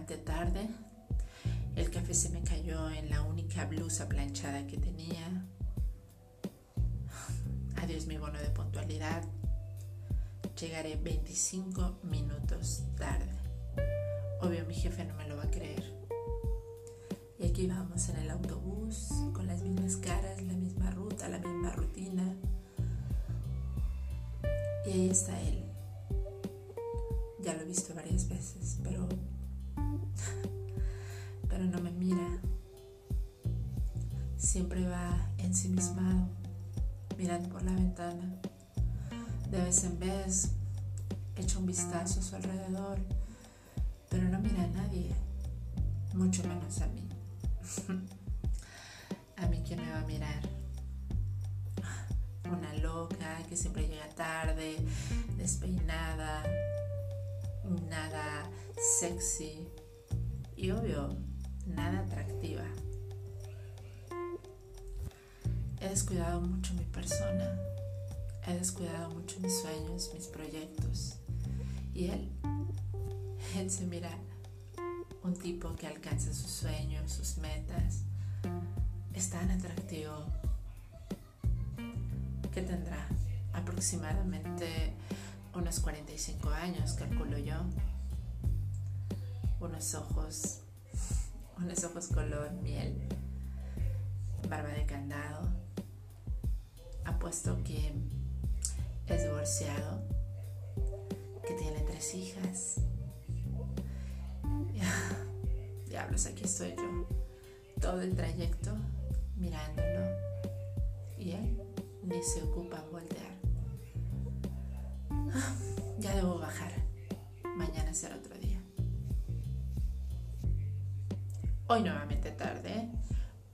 nuevamente tarde. El café se me cayó en la única blusa planchada que tenía. Adiós mi bono de puntualidad. Llegaré 25 minutos tarde. Obvio mi jefe no me lo va a creer. Y aquí vamos en el autobús, con las mismas caras, la misma ruta, la misma rutina. Y ahí está él. Ya lo he visto varias veces, pero pero no me mira. Siempre va ensimismado, mirando por la ventana. De vez en vez echa un vistazo a su alrededor, pero no mira a nadie, mucho menos a mí. a mí quién me va a mirar. Una loca que siempre llega tarde, despeinada, nada sexy y obvio, nada atractiva. He descuidado mucho mi persona, he descuidado mucho mis sueños, mis proyectos. Y él, él se mira un tipo que alcanza sus sueños, sus metas. Es tan atractivo que tendrá aproximadamente unos 45 años, calculo yo. Unos ojos, unos ojos color miel, barba de candado. Apuesto que es divorciado, que tiene tres hijas. Diablos, aquí estoy yo, todo el trayecto mirándolo y él ni se ocupa voltear. Ya debo bajar. Mañana será otro día. Hoy nuevamente tarde.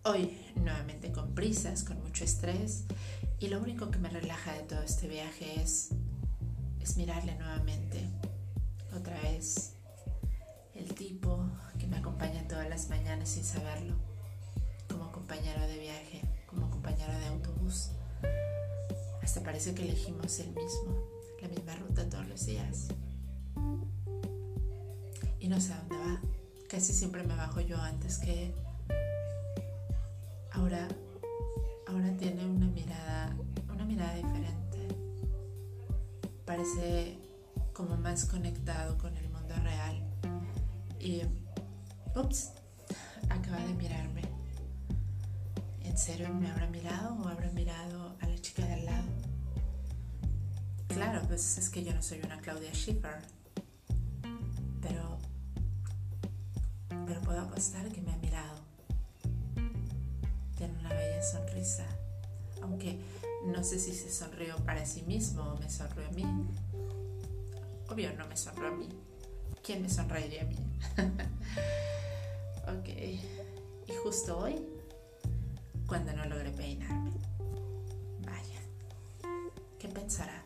Hoy nuevamente con prisas, con mucho estrés. Y lo único que me relaja de todo este viaje es, es mirarle nuevamente. Otra vez. El tipo que me acompaña todas las mañanas sin saberlo. Como compañero de viaje, como compañero de autobús. Hasta parece que elegimos el mismo la misma ruta todos los días. Y no sé a dónde va. Casi siempre me bajo yo antes que Ahora, ahora tiene una mirada, una mirada diferente. Parece como más conectado con el mundo real. Y, ups, acaba de mirarme. ¿En serio me habrá mirado o habrá mirado a la chica de al lado? Claro, pues es que yo no soy una Claudia Schiffer. Pero. Pero puedo apostar que me ha mirado. Tiene una bella sonrisa. Aunque no sé si se sonrió para sí mismo o me sonrió a mí. Obvio, no me sonrió a mí. ¿Quién me sonreiría a mí? ok. Y justo hoy, cuando no logré peinarme. Vaya. ¿Qué pensará?